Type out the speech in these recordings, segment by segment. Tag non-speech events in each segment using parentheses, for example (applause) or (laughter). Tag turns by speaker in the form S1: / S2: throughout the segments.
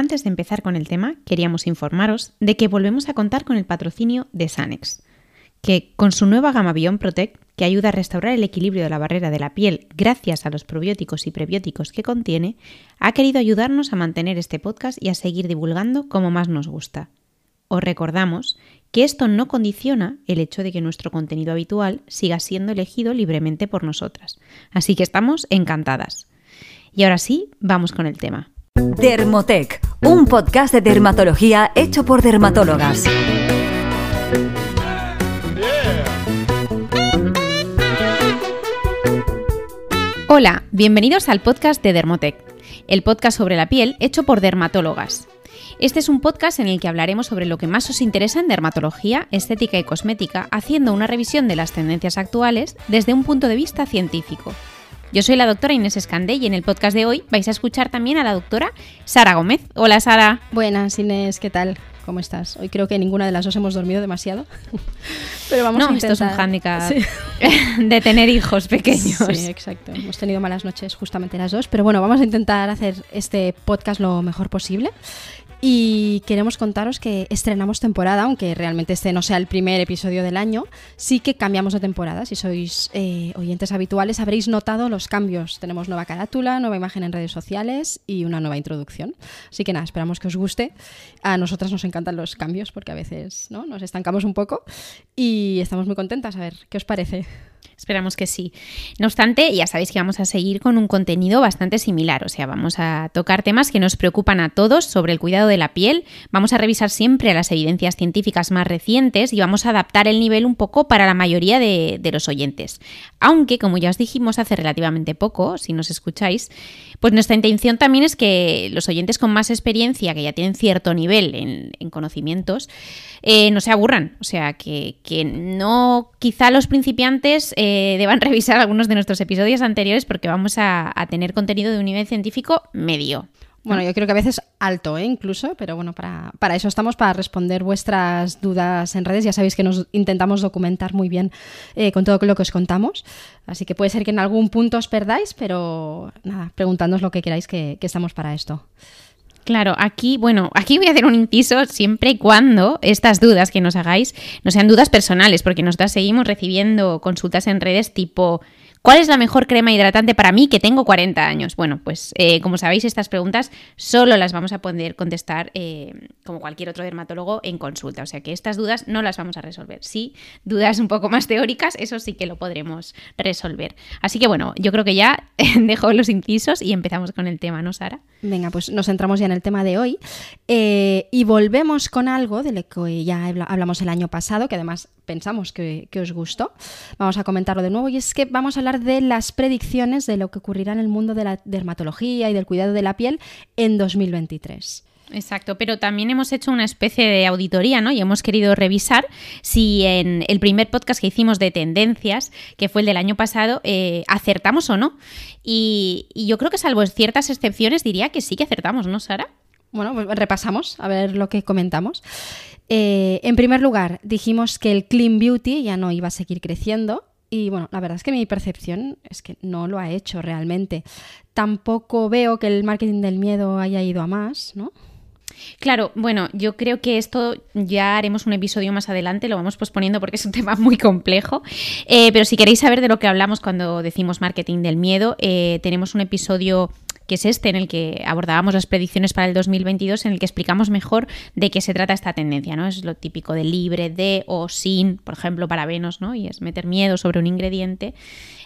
S1: Antes de empezar con el tema, queríamos informaros de que volvemos a contar con el patrocinio de Sanex, que con su nueva gama Bion Protect, que ayuda a restaurar el equilibrio de la barrera de la piel gracias a los probióticos y prebióticos que contiene, ha querido ayudarnos a mantener este podcast y a seguir divulgando como más nos gusta. Os recordamos que esto no condiciona el hecho de que nuestro contenido habitual siga siendo elegido libremente por nosotras. Así que estamos encantadas. Y ahora sí, vamos con el tema.
S2: Dermotec, un podcast de dermatología hecho por dermatólogas.
S1: Hola, bienvenidos al podcast de Dermotec, el podcast sobre la piel hecho por dermatólogas. Este es un podcast en el que hablaremos sobre lo que más os interesa en dermatología, estética y cosmética, haciendo una revisión de las tendencias actuales desde un punto de vista científico. Yo soy la doctora Inés Escandé y en el podcast de hoy vais a escuchar también a la doctora Sara Gómez. Hola Sara.
S3: Buenas Inés, ¿qué tal? ¿Cómo estás? Hoy creo que ninguna de las dos hemos dormido demasiado. (laughs)
S1: Pero vamos a intentar. esto es un hándicap (laughs) de tener hijos pequeños.
S3: Sí, exacto. Hemos tenido malas noches justamente las dos. Pero bueno, vamos a intentar hacer este podcast lo mejor posible. Y queremos contaros que estrenamos temporada, aunque realmente este no sea el primer episodio del año, sí que cambiamos de temporada. Si sois eh, oyentes habituales habréis notado los cambios. Tenemos nueva carátula, nueva imagen en redes sociales y una nueva introducción. Así que nada, esperamos que os guste. A nosotras nos encantan los cambios porque a veces ¿no? nos estancamos un poco y estamos muy contentas. A ver, ¿qué os parece?
S1: Esperamos que sí. No obstante, ya sabéis que vamos a seguir con un contenido bastante similar, o sea, vamos a tocar temas que nos preocupan a todos sobre el cuidado de la piel, vamos a revisar siempre las evidencias científicas más recientes y vamos a adaptar el nivel un poco para la mayoría de, los oyentes. Aunque, como ya os dijimos hace relativamente poco, si nos escucháis, pues nuestra intención también es que los oyentes con más experiencia, que ya tienen cierto nivel en, conocimientos, eh, no se aburran, o sea, que, que no quizá los principiantes eh, deban (laughs) revisar algunos de nuestros episodios anteriores porque vamos a, tener contenido de un nivel científico medio.
S3: Bueno, yo creo que a veces alto, ¿eh? incluso, pero bueno, para, para, eso estamos, para responder vuestras dudas en redes. Ya sabéis que nos intentamos documentar muy bien eh, con todo lo que os contamos. Así que puede ser que en algún punto os perdáis, pero nada, preguntadnos lo que queráis que estamos para esto.
S1: Claro, aquí, bueno, aquí voy a hacer un inciso siempre y cuando estas dudas que nos hagáis no sean dudas personales, porque nosotras seguimos recibiendo consultas en redes tipo, ¿Cuál es la mejor crema hidratante para mí que tengo 40 años? Bueno, pues eh, como sabéis, estas preguntas solo las vamos a poder contestar eh, como cualquier otro dermatólogo en consulta. O sea que estas dudas no las vamos a resolver. Sí, dudas un poco más teóricas, eso sí que lo podremos resolver. Así que bueno, yo creo que ya (laughs) dejo los incisos y empezamos con el tema, ¿no, Sara?
S3: Venga, pues nos centramos ya en el tema de hoy eh, y volvemos con algo de lo que ya hablamos el año pasado, que además pensamos que, os gustó. Vamos a comentarlo de nuevo y es que vamos a hablar de las predicciones de lo que ocurrirá en el mundo de la dermatología y del cuidado de la piel en 2023.
S1: Exacto, pero también hemos hecho una especie de auditoría, ¿no? Y hemos querido revisar si en el primer podcast que hicimos de tendencias, que fue el del año pasado, eh, acertamos o no. Y, y, yo creo que salvo ciertas excepciones diría que sí que acertamos, ¿no, Sara?
S3: Bueno, pues repasamos a ver lo que comentamos. Eh, en primer lugar, dijimos que el Clean Beauty ya no iba a seguir creciendo. Y bueno, la verdad es que mi percepción es que no lo ha hecho realmente. Tampoco veo que el marketing del miedo haya ido a más, ¿no?
S1: Claro, bueno, yo creo que esto ya haremos un episodio más adelante, lo vamos posponiendo porque es un (laughs) tema muy complejo. Eh, pero si queréis saber de lo que hablamos cuando decimos marketing del miedo, eh, tenemos un episodio que es este en el que abordábamos las predicciones para el 2022, en el que explicamos mejor de qué se trata esta tendencia, ¿no? Es lo típico de libre, de o sin, por ejemplo, para Venus, ¿no? Y es meter miedo sobre un ingrediente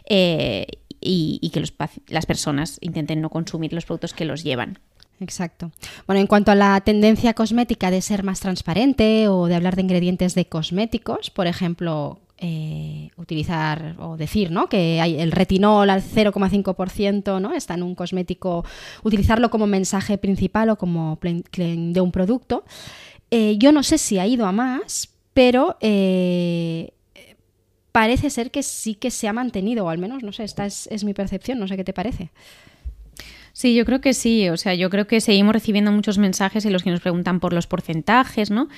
S1: eh, y, que las personas intenten no consumir los productos que los llevan.
S3: Exacto. Bueno, en cuanto a la tendencia cosmética de ser más transparente o de hablar de ingredientes de cosméticos, por ejemplo, eh, utilizar o decir ¿no? que hay el retinol al 0,5% ¿no? está en un cosmético, utilizarlo como mensaje principal o como de un producto. Eh, yo no sé si ha ido a más, pero eh, parece ser que sí que se ha mantenido, o al menos, no sé, esta es, es mi percepción, no sé qué te parece.
S1: Sí, yo creo que sí. O sea, yo creo que seguimos recibiendo muchos mensajes en los que nos preguntan por los porcentajes, ¿no?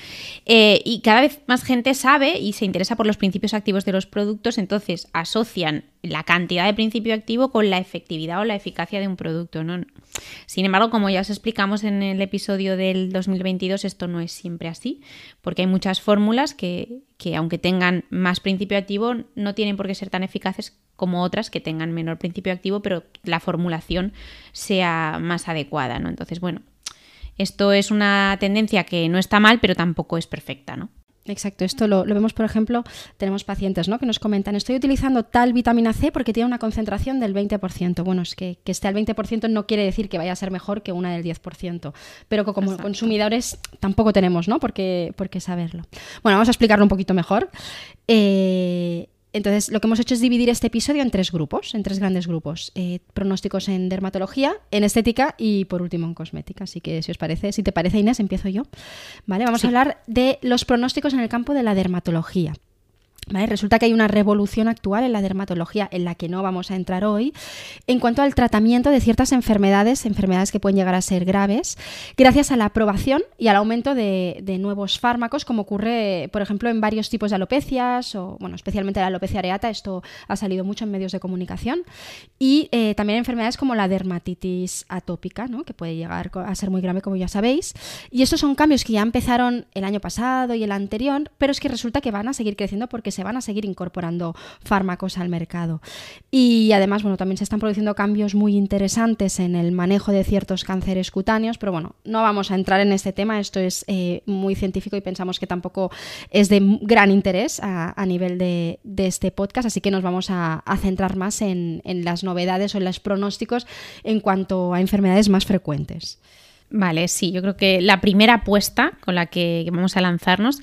S1: Eh, y cada vez más gente sabe y se interesa por los principios activos de los productos, entonces asocian la cantidad de principio activo con la efectividad o la eficacia de un producto. ¿no? Sin embargo, como ya os explicamos en el episodio del 2022, esto no es siempre así, porque hay muchas fórmulas que, que aunque tengan más principio activo, no tienen por qué ser tan eficaces como otras que tengan menor principio activo, pero la formulación sea más adecuada. ¿no? Entonces, bueno, esto es una tendencia que no está mal, pero tampoco es perfecta, ¿no?
S3: Exacto, esto lo, vemos, por ejemplo, tenemos pacientes ¿no? que nos comentan, estoy utilizando tal vitamina C porque tiene una concentración del 20%. Bueno, es que, que esté al 20% no quiere decir que vaya a ser mejor que una del 10%, pero que como consumidores tampoco tenemos ¿no? por, qué, por qué saberlo. Bueno, vamos a explicarlo un poquito mejor. Eh, entonces, lo que hemos hecho es dividir este episodio en tres grupos, en tres grandes grupos. Eh, pronósticos en dermatología, en estética y por último en cosmética. Así que si os parece, si te parece Inés, empiezo yo. Vale, vamos a hablar de los pronósticos en el campo de la dermatología. Resulta que hay una revolución actual en la dermatología en la que no vamos a entrar hoy en cuanto al tratamiento de ciertas enfermedades, enfermedades que pueden llegar a ser graves, gracias a la aprobación y al aumento de, nuevos fármacos, como ocurre, por ejemplo, en varios tipos de alopecias, o bueno, especialmente la alopecia areata, esto ha salido mucho en medios de comunicación, y eh, también enfermedades como la dermatitis atópica, ¿no? que puede llegar a ser muy grave, como ya sabéis. Y estos son cambios que ya empezaron el año pasado y el anterior, pero es que resulta que van a seguir creciendo porque se van a seguir incorporando fármacos al mercado. Y además, bueno, también se están produciendo cambios muy interesantes en el manejo de ciertos cánceres cutáneos, pero bueno, no vamos a entrar en este tema, esto es eh, muy científico y pensamos que tampoco es de gran interés a, nivel de, este podcast, así que nos vamos a, centrar más en, en las novedades o en los pronósticos en cuanto a enfermedades más frecuentes.
S1: Vale, sí, yo creo que la primera apuesta con la que vamos a lanzarnos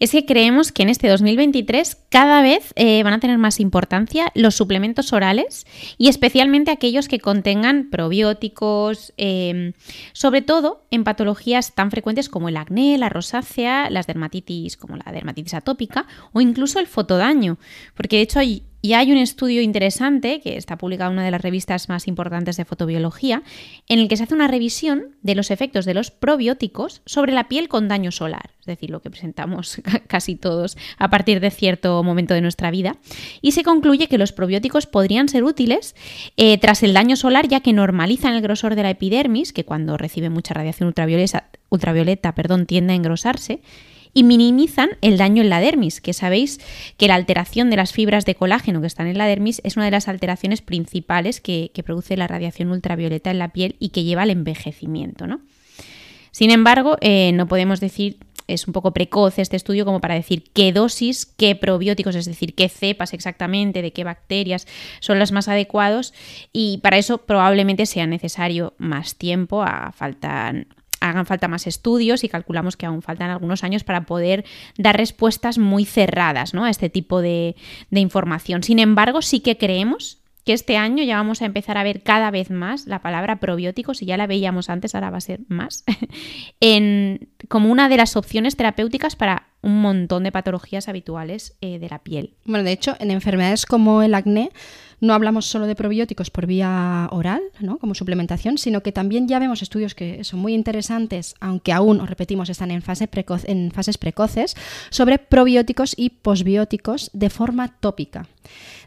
S1: es que creemos que en este 2023 cada vez eh, van a tener más importancia los suplementos orales y especialmente aquellos que contengan probióticos, em, sobre todo en patologías tan frecuentes como el acné, la rosácea, las dermatitis como la dermatitis atópica o incluso el fotodaño, porque de hecho hay y hay un estudio interesante, que está publicado en una de las revistas más importantes de fotobiología, en el que se hace una revisión de los efectos de los probióticos sobre la piel con daño solar, es decir, lo que presentamos (laughs) casi todos a partir de cierto momento de nuestra vida, y se concluye que los probióticos podrían ser útiles eh, tras el daño solar, ya que normalizan el grosor de la epidermis, que cuando recibe mucha radiación ultravioleta, ultravioleta perdón, tiende a engrosarse, y minimizan el daño en la dermis, que sabéis que la alteración de las fibras de colágeno que están en la dermis es una de las alteraciones principales que, produce la radiación ultravioleta en la piel y que lleva al envejecimiento. ¿no? Sin embargo, eh, no podemos decir es un poco precoz este estudio como para decir qué dosis, qué probióticos, es decir, qué cepas exactamente, de qué bacterias son los más adecuados y para eso probablemente sea necesario más tiempo, a falta hagan falta más estudios y calculamos que aún faltan algunos años para poder dar respuestas muy cerradas ¿no? a este tipo de, información. Sin embargo, sí que creemos que este año ya vamos a empezar a ver cada vez más la palabra probióticos, y ya la veíamos antes, ahora va a ser más, (laughs) en, como una de las opciones terapéuticas para un montón de patologías habituales eh, de la piel.
S3: Bueno, de hecho, en enfermedades como el acné, no hablamos solo de probióticos por vía oral, ¿no? como suplementación, sino que también ya vemos estudios que son muy interesantes, aunque aún, os repetimos, están en, en fases precoces, sobre probióticos y posbióticos de forma tópica.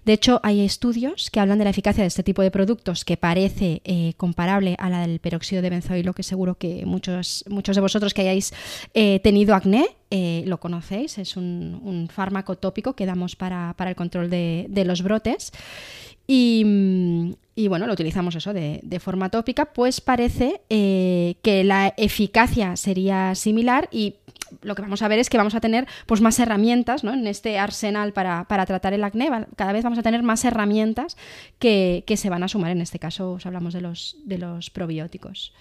S3: De hecho, hay estudios que hablan de la eficacia de este tipo de productos que parece eh, comparable a la del peróxido de benzoilo, que seguro que muchos, muchos de vosotros que hayáis eh, tenido acné eh, lo conocéis. Es un, fármaco tópico que damos para, el control de, los brotes. Y, bueno, lo utilizamos eso de, forma tópica, pues parece que la eficacia sería similar y lo que vamos a ver es que vamos a tener pues, más herramientas ¿no? en este arsenal para, tratar el acné. Cada vez vamos a tener más herramientas que, se van a sumar. En este caso, os hablamos de los, de los probióticos.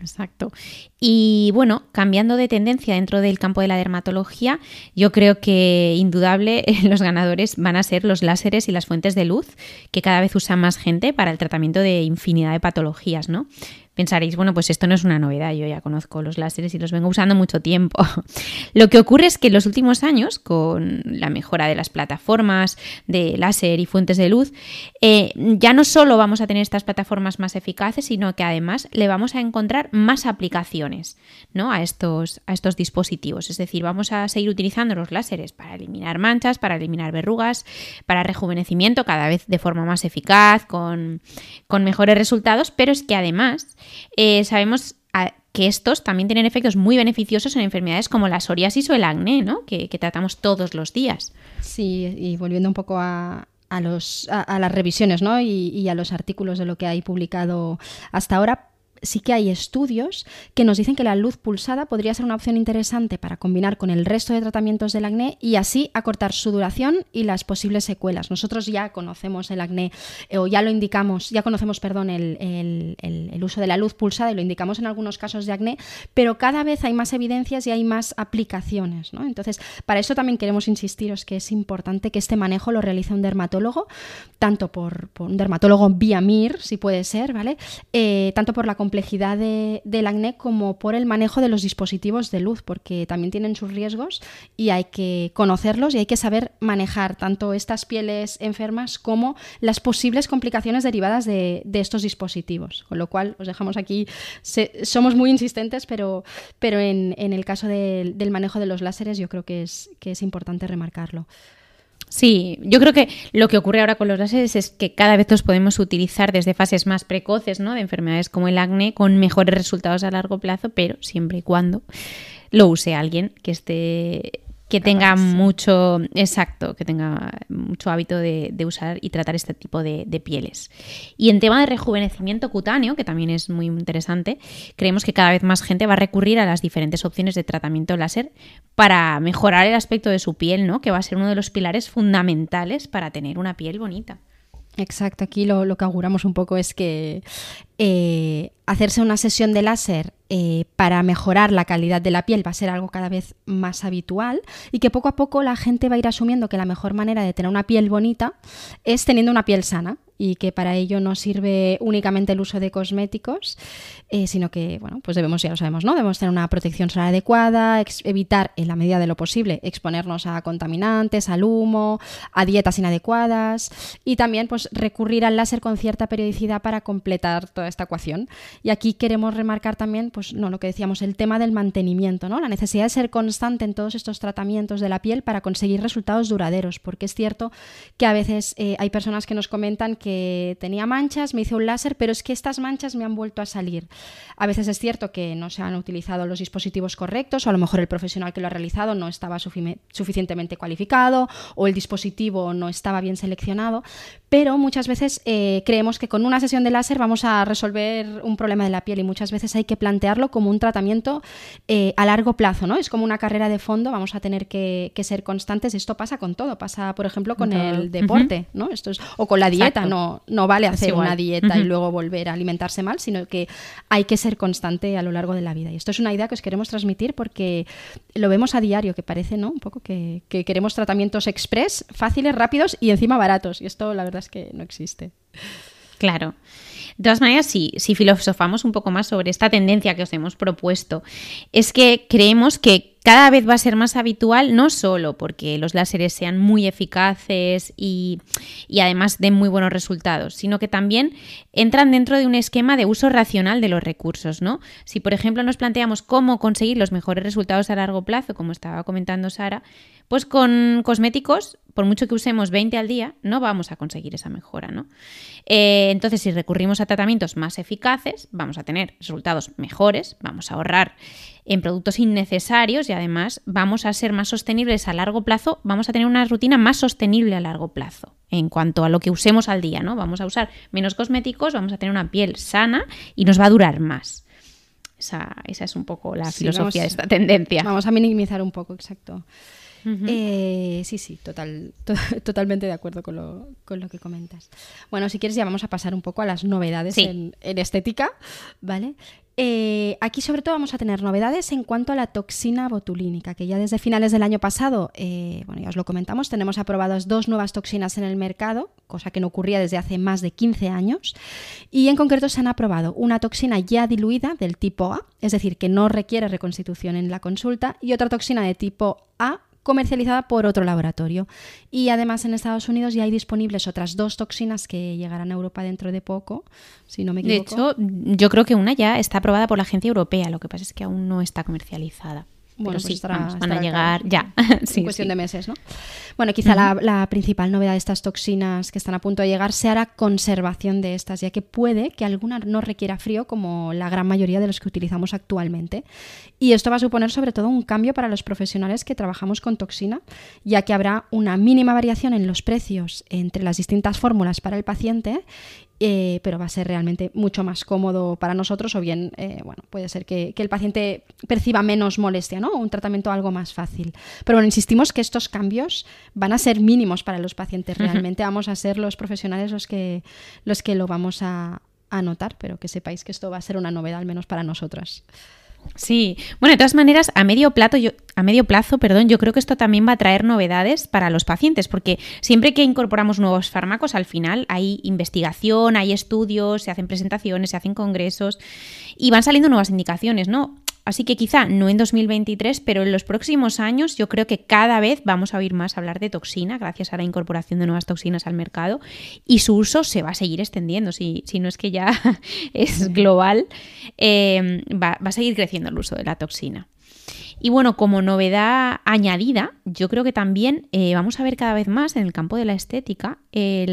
S1: Exacto. Y bueno, cambiando de tendencia dentro del campo de la dermatología, yo creo que indudable (laughs) los ganadores van a ser los láseres y las fuentes de luz, que cada vez usa más gente para el tratamiento de infinidad de patologías, ¿no? Pensaréis, bueno, pues esto no es una novedad, yo ya conozco los láseres y los vengo usando mucho tiempo. (laughs) Lo que ocurre es que en los últimos años, con la mejora de las plataformas de láser y fuentes de luz, eh, ya no solo vamos a tener estas plataformas más eficaces, sino que además le vamos a encontrar más aplicaciones ¿no? a, estos, a estos dispositivos. Es decir, vamos a seguir utilizando los láseres para eliminar manchas, para eliminar verrugas, para rejuvenecimiento cada vez de forma más eficaz, con, mejores resultados, pero es que además eh, sabemos ah, que estos también tienen efectos muy beneficiosos en enfermedades como la psoriasis o el acné, ¿no? que, tratamos todos los días.
S3: Sí, y volviendo un poco a, las revisiones ¿no? y, a los artículos de lo que hay publicado hasta ahora, sí que hay estudios que nos dicen que la luz pulsada podría ser una opción interesante para combinar con el resto de tratamientos del acné y así acortar su duración y las posibles secuelas. Nosotros ya conocemos el acné eh, o ya lo indicamos, ya conocemos, perdón, el, uso de la luz pulsada y lo indicamos en algunos casos de acné, pero cada vez hay más evidencias y hay más aplicaciones. Entonces, para eso también queremos insistiros que es importante que este manejo lo realice un dermatólogo, tanto por, un dermatólogo vía MIR, si puede ser, ¿vale? Eh, tanto por la complejidad del acné como por el manejo de los dispositivos de luz, porque también tienen sus riesgos y hay que conocerlos y hay que saber manejar tanto estas pieles enfermas como las posibles complicaciones derivadas de, estos dispositivos. Con lo cual, os dejamos aquí, somos muy insistentes, pero, pero en, el caso del manejo de los láseres yo creo que es, que es importante remarcarlo.
S1: Sí, yo creo que lo que ocurre ahora con los láseres es que cada vez los podemos utilizar desde fases más precoces, ¿no? De enfermedades como el acné con mejores resultados a largo plazo, pero siempre y cuando lo use alguien que esté que tenga mucho, exacto, que tenga mucho hábito de, usar y tratar este tipo de, pieles. Y en tema de rejuvenecimiento cutáneo, que también es muy interesante, creemos que cada vez más gente va a recurrir a las diferentes opciones de tratamiento láser para mejorar el aspecto de su piel, ¿no? Que va a ser uno de los pilares fundamentales para tener una piel bonita.
S3: Exacto, aquí lo, que auguramos un poco es que eh, hacerse una sesión de láser eh, para mejorar la calidad de la piel va a ser algo cada vez más habitual y que poco a poco la gente va a ir asumiendo que la mejor manera de tener una piel bonita es teniendo una piel sana y que para ello no sirve únicamente el uso de cosméticos, eh, sino que, bueno, pues debemos, ya lo sabemos, ¿no? Debemos tener una protección solar adecuada, evitar en la medida de lo posible exponernos a contaminantes, al humo, a dietas inadecuadas y también pues recurrir al láser con cierta periodicidad para completar toda esta ecuación. Y aquí queremos remarcar también, pues no, lo que decíamos, el tema del mantenimiento, ¿no? La necesidad de ser constante en todos estos tratamientos de la piel para conseguir resultados duraderos, porque es cierto que a veces eh, hay personas que nos comentan que tenía manchas, me hice un láser, pero es que estas manchas me han vuelto a salir. A veces es cierto que no se han utilizado los dispositivos correctos, o a lo mejor el profesional que lo ha realizado no estaba suficientemente cualificado, o el dispositivo no estaba bien seleccionado, pero muchas veces eh, creemos que con una sesión de láser vamos a resolver un problema de la piel y muchas veces hay que plantearlo como un tratamiento eh, a largo plazo, ¿no? Es como una carrera de fondo, vamos a tener que, ser constantes. Esto pasa con todo, pasa, por ejemplo, con el deporte, ¿no? Esto es, o con la dieta, ¿no? no, vale hacer una dieta y luego volver a alimentarse mal, sino que hay que ser constante a lo largo de la vida. Y esto es una idea que os queremos transmitir porque lo vemos a diario, que parece, ¿no? Un poco que, que queremos tratamientos express, fáciles, rápidos y encima baratos. Y esto la verdad es que no existe.
S1: Claro. De todas maneras, si, si filosofamos un poco más sobre esta tendencia que os hemos propuesto, es que creemos que cada vez va a ser más habitual, no solo porque los láseres sean muy eficaces y, y, además den muy buenos resultados, sino que también entran dentro de un esquema de uso racional de los recursos, ¿no? Si, por ejemplo, nos planteamos cómo conseguir los mejores resultados a largo plazo, como estaba comentando Sara, pues con cosméticos, por mucho que usemos 20 al día, no vamos a conseguir esa mejora, ¿no? Eh, entonces, si recurrimos a tratamientos más eficaces, vamos a tener resultados mejores, vamos a ahorrar en productos innecesarios y además vamos a ser más sostenibles a largo plazo, vamos a tener una rutina más sostenible a largo plazo en cuanto a lo que usemos al día, ¿no? Vamos a usar menos cosméticos, vamos a tener una piel sana y nos va a durar más. Esa, es un poco la filosofía de esta tendencia.
S3: Vamos a minimizar un poco, exacto. Eh, sí, sí, total, (laughs) totalmente de acuerdo con lo, con lo, que comentas. Bueno, si quieres ya vamos a pasar un poco a las novedades en, estética, ¿vale? Eh, aquí sobre todo vamos a tener novedades en cuanto a la toxina botulínica, que ya desde finales del año pasado, eh, bueno, ya os lo comentamos, tenemos aprobadas dos nuevas toxinas en el mercado, cosa que no ocurría desde hace más de 15 años, y en concreto se han aprobado una toxina ya diluida del tipo A, es decir, que no requiere reconstitución en la consulta, y otra toxina de tipo A comercializada por otro laboratorio. Y además en Estados Unidos ya hay disponibles otras dos toxinas que llegarán a Europa dentro de poco, si no me
S1: equivoco. De hecho, yo creo que una ya está aprobada por la agencia europea, lo que pasa es que aún no está comercializada. Bueno, pues sí, van a llegar ya. (laughs)
S3: en cuestión de meses, ¿no? Bueno, quizá la, principal novedad de estas toxinas que están a punto de llegar sea la conservación de estas, ya que puede que alguna no requiera frío como la gran mayoría de los que utilizamos actualmente. Y esto va a suponer sobre todo un cambio para los profesionales que trabajamos con toxina, ya que habrá una mínima variación en los precios entre las distintas fórmulas para el paciente eh, pero va a ser realmente mucho más cómodo para nosotros o bien, eh, bueno, puede ser que, el paciente perciba menos molestia, ¿no? Un tratamiento algo más fácil. Pero bueno, insistimos que estos cambios van a ser mínimos para los pacientes. Realmente vamos a ser los profesionales los que, los que lo vamos a, a notar, pero que sepáis que esto va a ser una novedad, al menos para nosotras.
S1: Sí, bueno, de todas maneras, a medio, plazo, yo, a medio plazo, perdón, yo creo que esto también va a traer novedades para los pacientes, porque siempre que incorporamos nuevos fármacos, al final hay investigación, hay estudios, se hacen presentaciones, se hacen congresos y van saliendo nuevas indicaciones, ¿no? Así que quizá no en 2023, pero en los próximos años yo creo que cada vez vamos a oír más hablar de toxina gracias a la incorporación de nuevas toxinas al mercado y su uso se va a seguir extendiendo, si, si no es que ya (laughs) es global, eh, va a seguir creciendo el uso de la toxina. Y bueno, como novedad añadida, yo creo que también eh, vamos a ver cada vez más en el campo de la estética eh,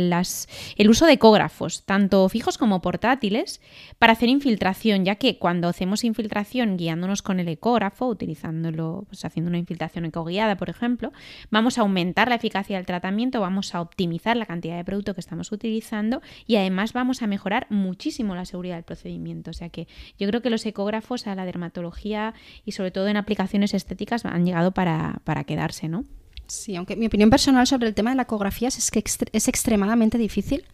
S1: el uso de ecógrafos, tanto fijos como portátiles, para hacer infiltración, ya que cuando hacemos infiltración guiándonos con el ecógrafo, utilizándolo, pues haciendo una infiltración ecoguiada, por ejemplo, vamos a aumentar la eficacia del tratamiento, vamos a optimizar la cantidad de producto que estamos utilizando y además vamos a mejorar muchísimo la seguridad del procedimiento. O sea que yo creo que los ecógrafos a la dermatología y sobre todo en aplicación estéticas han llegado para, para quedarse, ¿no?
S3: Sí, aunque mi opinión personal sobre el tema de la ecografía es que es extremadamente difícil.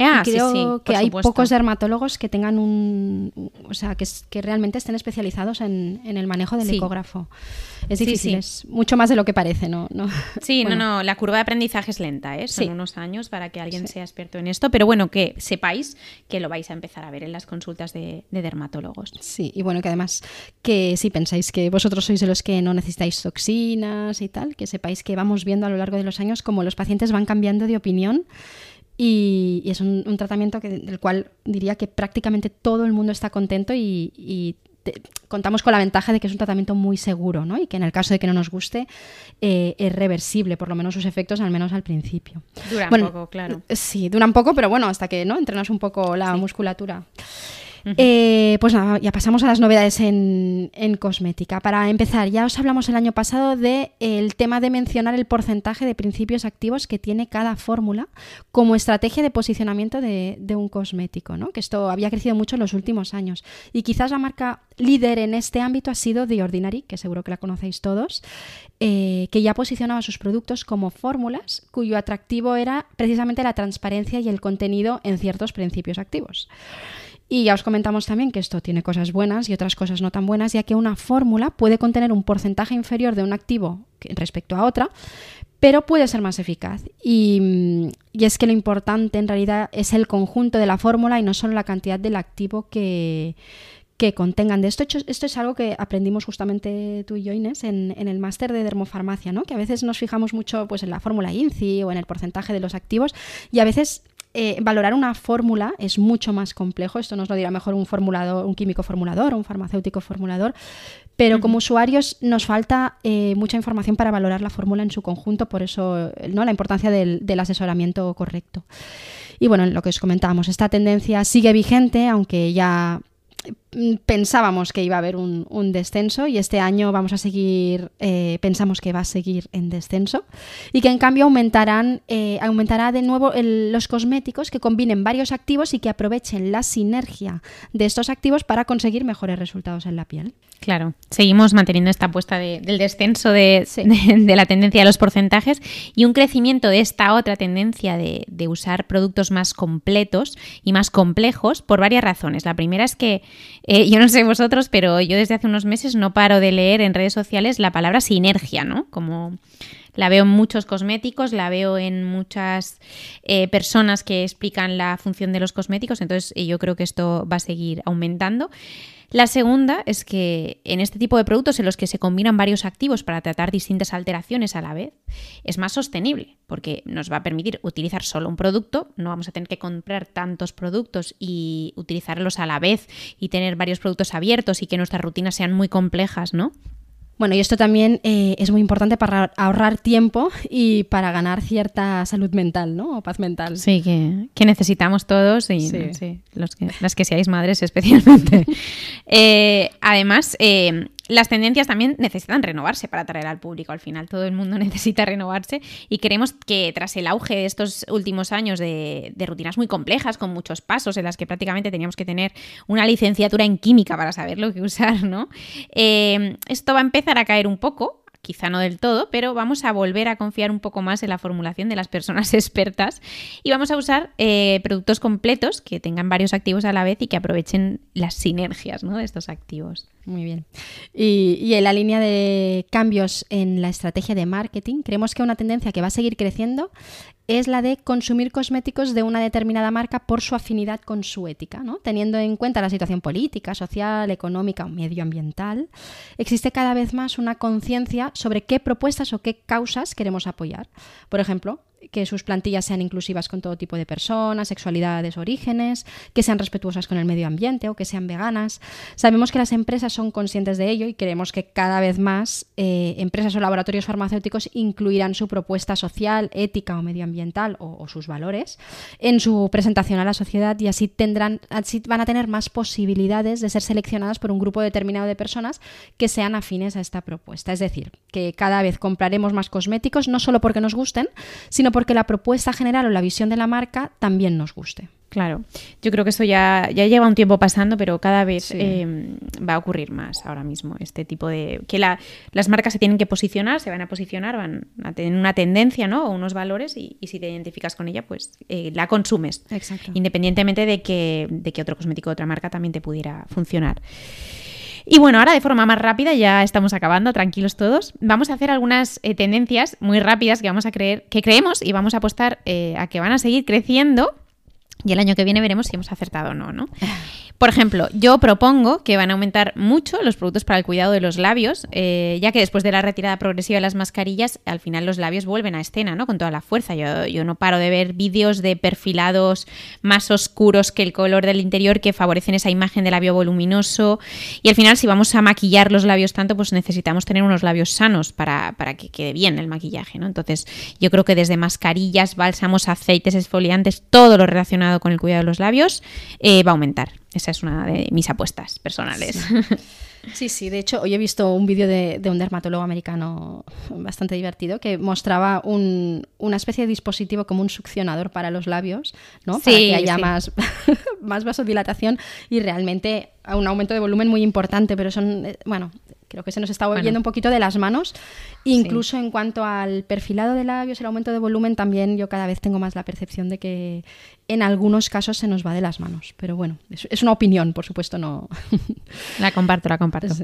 S1: Ah,
S3: creo que hay pocos dermatólogos que tengan un. O sea, que, que realmente estén especializados en, el manejo del ecógrafo. Es difícil, es mucho más de lo que parece, ¿no? no
S1: sí, no, no, la curva de aprendizaje es lenta, ¿eh? son unos años para que alguien sea experto en esto, pero bueno, que sepáis que lo vais a empezar a ver en las consultas de, de dermatólogos.
S3: Sí, y bueno, que además, que si pensáis que vosotros sois de los que no necesitáis toxinas y tal, que sepáis que vamos viendo a lo largo de los años cómo los pacientes van cambiando de opinión y, es un, tratamiento que, del cual diría que prácticamente todo el mundo está contento y, contamos con la ventaja de que es un tratamiento muy seguro ¿no? y que en el caso de que no nos guste eh, es reversible, por lo menos sus efectos, al menos al principio.
S1: Dura un poco, claro.
S3: Sí, dura un poco, pero bueno, hasta que no entrenas un poco la musculatura. Eh, pues nada, ya pasamos a las novedades en, cosmética. Para empezar, ya os hablamos el año pasado del el tema de mencionar el porcentaje de principios activos que tiene cada fórmula como estrategia de posicionamiento de, un cosmético, ¿no? que esto había crecido mucho en los últimos años. Y quizás la marca líder en este ámbito ha sido The Ordinary, que seguro que la conocéis todos, eh, que ya posicionaba sus productos como fórmulas cuyo atractivo era precisamente la transparencia y el contenido en ciertos principios activos. Y ya os comentamos también que esto tiene cosas buenas y otras cosas no tan buenas, ya que una fórmula puede contener un porcentaje inferior de un activo respecto a otra, pero puede ser más eficaz. Y, es que lo importante en realidad es el conjunto de la fórmula y no solo la cantidad del activo que, que contengan de esto. Esto es algo que aprendimos justamente tú y yo, Inés, en, en el máster de dermofarmacia, ¿no? que a veces nos fijamos mucho pues, en la fórmula INCI o en el porcentaje de los activos y a veces eh, valorar una fórmula es mucho más complejo. Esto nos lo dirá mejor un formulador, un químico formulador, un farmacéutico formulador. Pero como usuarios nos falta eh, mucha información para valorar la fórmula en su conjunto, por eso ¿no? la importancia del, del asesoramiento correcto. Y bueno, lo que os comentábamos, esta tendencia sigue vigente, aunque ya pensábamos que iba a haber un, descenso y este año vamos a seguir, eh, pensamos que va a seguir en descenso y que en cambio aumentarán, eh, aumentará de nuevo los cosméticos que combinen varios activos y que aprovechen la sinergia de estos activos para conseguir mejores resultados en la piel.
S1: Claro, seguimos manteniendo esta apuesta del descenso de, la tendencia de los porcentajes y un crecimiento de esta otra tendencia de, de usar productos más completos y más complejos por varias razones. La primera es que Eh, yo no sé vosotros, pero yo desde hace unos meses no paro de leer en redes sociales la palabra sinergia, ¿no? Como la veo en muchos cosméticos, la veo en muchas eh, personas que explican la función de los cosméticos, entonces eh, yo creo que esto va a seguir aumentando. La segunda es que en este tipo de productos en los que se combinan varios activos para tratar distintas alteraciones a la vez, es más sostenible porque nos va a permitir utilizar solo un producto, no vamos a tener que comprar tantos productos y utilizarlos a la vez y tener varios productos abiertos y que nuestras rutinas sean muy complejas, ¿no?
S3: Bueno, y esto también eh, es muy importante para ahorrar tiempo y para ganar cierta salud mental, ¿no? O paz mental.
S1: Sí, que, necesitamos todos y los que, las que seáis madres especialmente. (laughs) Eh, además, eh, las tendencias también necesitan renovarse para atraer al público. Al final todo el mundo (laughs) necesita renovarse y queremos que tras el auge de estos últimos años de, rutinas muy complejas, con muchos pasos, en las que prácticamente teníamos que tener una licenciatura en química para saber lo que usar, ¿no? Eh, esto va a empezar a caer un poco quizá no del todo, pero vamos a volver a confiar un poco más en la formulación de las personas (laughs) expertas y vamos a usar eh, productos completos que tengan varios activos a la vez y que aprovechen las sinergias de estos activos.
S3: Muy bien. Y, en la línea de cambios en la estrategia de marketing, creemos que una tendencia que va a seguir creciendo es la de consumir cosméticos de una determinada marca por su afinidad con su ética, ¿no? Teniendo en cuenta la situación política, social, económica o medioambiental, existe cada vez más una conciencia sobre qué propuestas o qué causas queremos apoyar. Por ejemplo, que sus plantillas sean inclusivas con todo tipo de personas, sexualidades, orígenes, que sean respetuosas con el medio ambiente o que sean veganas. Sabemos que las empresas son conscientes de ello y queremos que cada vez más eh, empresas o laboratorios farmacéuticos incluirán su propuesta social, ética o medioambiental o, sus valores en su presentación a la sociedad y así tendrán, así van a tener más posibilidades de ser seleccionadas por un grupo determinado de personas que sean afines a esta propuesta. Es decir, que cada vez compraremos más cosméticos no solo porque nos gusten, sino porque la propuesta general o la visión de la marca también nos guste.
S1: Claro, yo creo que eso ya, ya lleva un tiempo pasando, pero cada vez em, va a ocurrir más ahora mismo. Este tipo de. que las marcas se tienen que posicionar, se van a posicionar, van a tener una tendencia, ¿no? O unos valores, y, si te identificas con ella, pues eh, la consumes.
S3: Exacto.
S1: Independientemente de que, de que otro cosmético de otra marca también te pudiera funcionar. Y bueno, ahora de forma más rápida, ya estamos acabando, tranquilos todos, vamos a hacer algunas eh, tendencias muy rápidas que vamos a creer, que creemos y vamos a apostar eh, a que van a seguir creciendo. Y el año que viene veremos si hemos acertado o no, ¿no? (laughs) Por ejemplo, yo propongo que van a aumentar mucho los productos para el cuidado de los labios, eh, ya que después de la retirada progresiva de las mascarillas, al final los labios vuelven a escena, ¿no? Con toda la fuerza. Yo, no paro de ver vídeos de perfilados más oscuros que el color del interior que favorecen esa imagen de labio voluminoso. Y al final, si vamos a maquillar los labios tanto, pues necesitamos tener unos labios sanos para, que quede bien el maquillaje, ¿no? Entonces, yo creo que desde mascarillas, bálsamos, aceites, esfoliantes, todo lo relacionado con el cuidado de los labios eh, va a aumentar. Esa es una de mis apuestas personales. (laughs)
S3: Sí. Sí, de hecho, hoy he visto un vídeo de, un dermatólogo americano bastante divertido que mostraba una especie de dispositivo como un succionador para los labios, ¿no? para que haya más, (laughs) más vasodilatación y realmente un aumento de volumen muy importante, pero son, eh, bueno, creo que se nos está volviendo un poquito de las manos. Incluso en cuanto al perfilado de labios, el aumento de volumen, también yo cada vez tengo más la percepción de que en algunos casos se nos va de las manos. Pero bueno, es, una opinión, por supuesto, no. (laughs)
S1: La comparto, la comparto.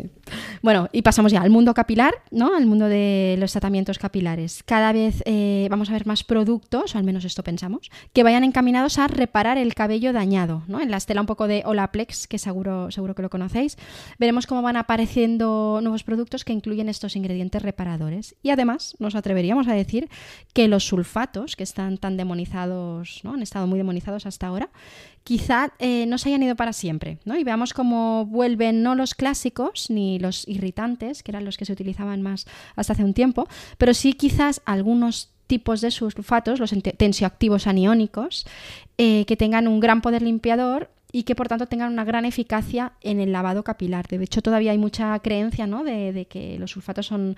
S3: Bueno, y pasamos ya al mundo capilar, ¿no? Al mundo de los tratamientos capilares. Cada vez eh, vamos a ver más productos, o al menos esto pensamos, que vayan encaminados a reparar el cabello dañado, ¿no? En la estela un poco de Olaplex, que seguro, seguro que lo conocéis, veremos cómo van apareciendo nuevos productos que incluyen estos ingredientes reparadores. Y además, nos atreveríamos a decir que los sulfatos, que están tan demonizados, ¿no? Han estado muy demonizados hasta ahora, quizá eh, no se hayan ido para siempre, ¿no? Y veamos cómo vuelven no los clásicos ni los irritantes, que eran los que se utilizaban más hasta hace un tiempo, pero sí quizás algunos tipos de sulfatos, los tensioactivos aniónicos, eh, que tengan un gran poder limpiador y que por tanto tengan una gran eficacia en el lavado capilar. De hecho, todavía hay mucha creencia ¿no? de, que los sulfatos son,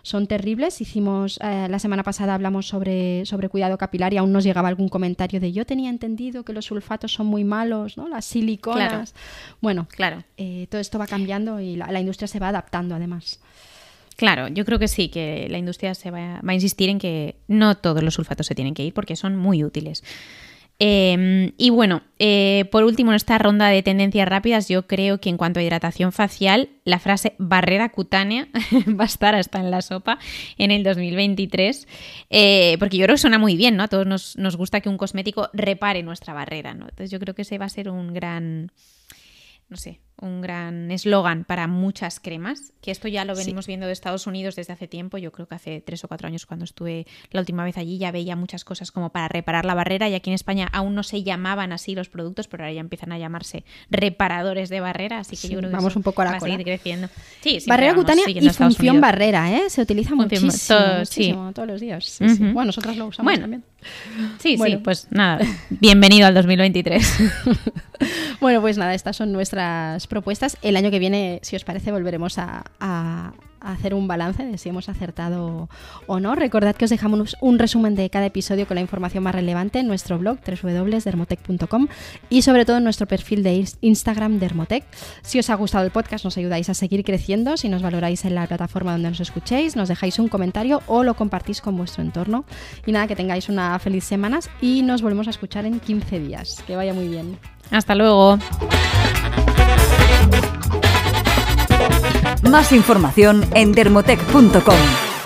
S3: son terribles. Hicimos, eh, la semana pasada hablamos sobre, sobre cuidado capilar y aún nos llegaba algún comentario de yo tenía entendido que los sulfatos son muy malos, ¿no? las siliconas. Bueno, claro. Eh, todo esto va cambiando y la, industria se va adaptando además.
S1: Claro, yo creo que sí, que la industria se va, va, a insistir en que no todos los sulfatos se tienen que ir porque son muy útiles. Em, y bueno, eh, por último, en esta ronda de tendencias rápidas, yo creo que en cuanto a hidratación facial, la frase barrera cutánea (laughs) va a estar hasta en la sopa en el 2023, eh, porque yo creo que suena muy bien, ¿no? A todos nos, nos gusta que un cosmético repare nuestra barrera, ¿no? Entonces yo creo que ese va a ser un gran no sé, un gran eslogan para muchas cremas, que esto ya lo venimos viendo de Estados Unidos desde hace tiempo, yo creo que hace tres o cuatro años cuando estuve la última vez allí ya veía muchas cosas como para reparar la barrera y aquí en España aún no se llamaban así los productos, pero ahora ya empiezan a llamarse reparadores de barrera, así que yo creo que
S3: vamos un poco a la
S1: va a seguir creciendo.
S3: Sí, barrera cutánea y función barrera, ¿eh? Se utiliza muchísimo, todos los días. Bueno, nosotras lo usamos también.
S1: Sí, sí, pues nada, (laughs) bienvenido al 2023. (laughs)
S3: bueno, pues nada, estas son nuestras propuestas. El año que viene, si os parece, volveremos a, hacer un balance de si hemos acertado o no. Recordad que os dejamos un resumen de cada episodio con la información más relevante en nuestro blog www.dermotec.com y sobre todo en nuestro perfil de Instagram Dermotec. Si os ha gustado el podcast, nos ayudáis a seguir creciendo. Si nos valoráis en la plataforma donde nos escuchéis, nos dejáis un comentario o lo compartís con vuestro entorno. Y nada, que tengáis una feliz semana y nos volvemos a escuchar en 15 días. Que vaya muy bien.
S1: Hasta luego.
S2: Más información en dermotec.com.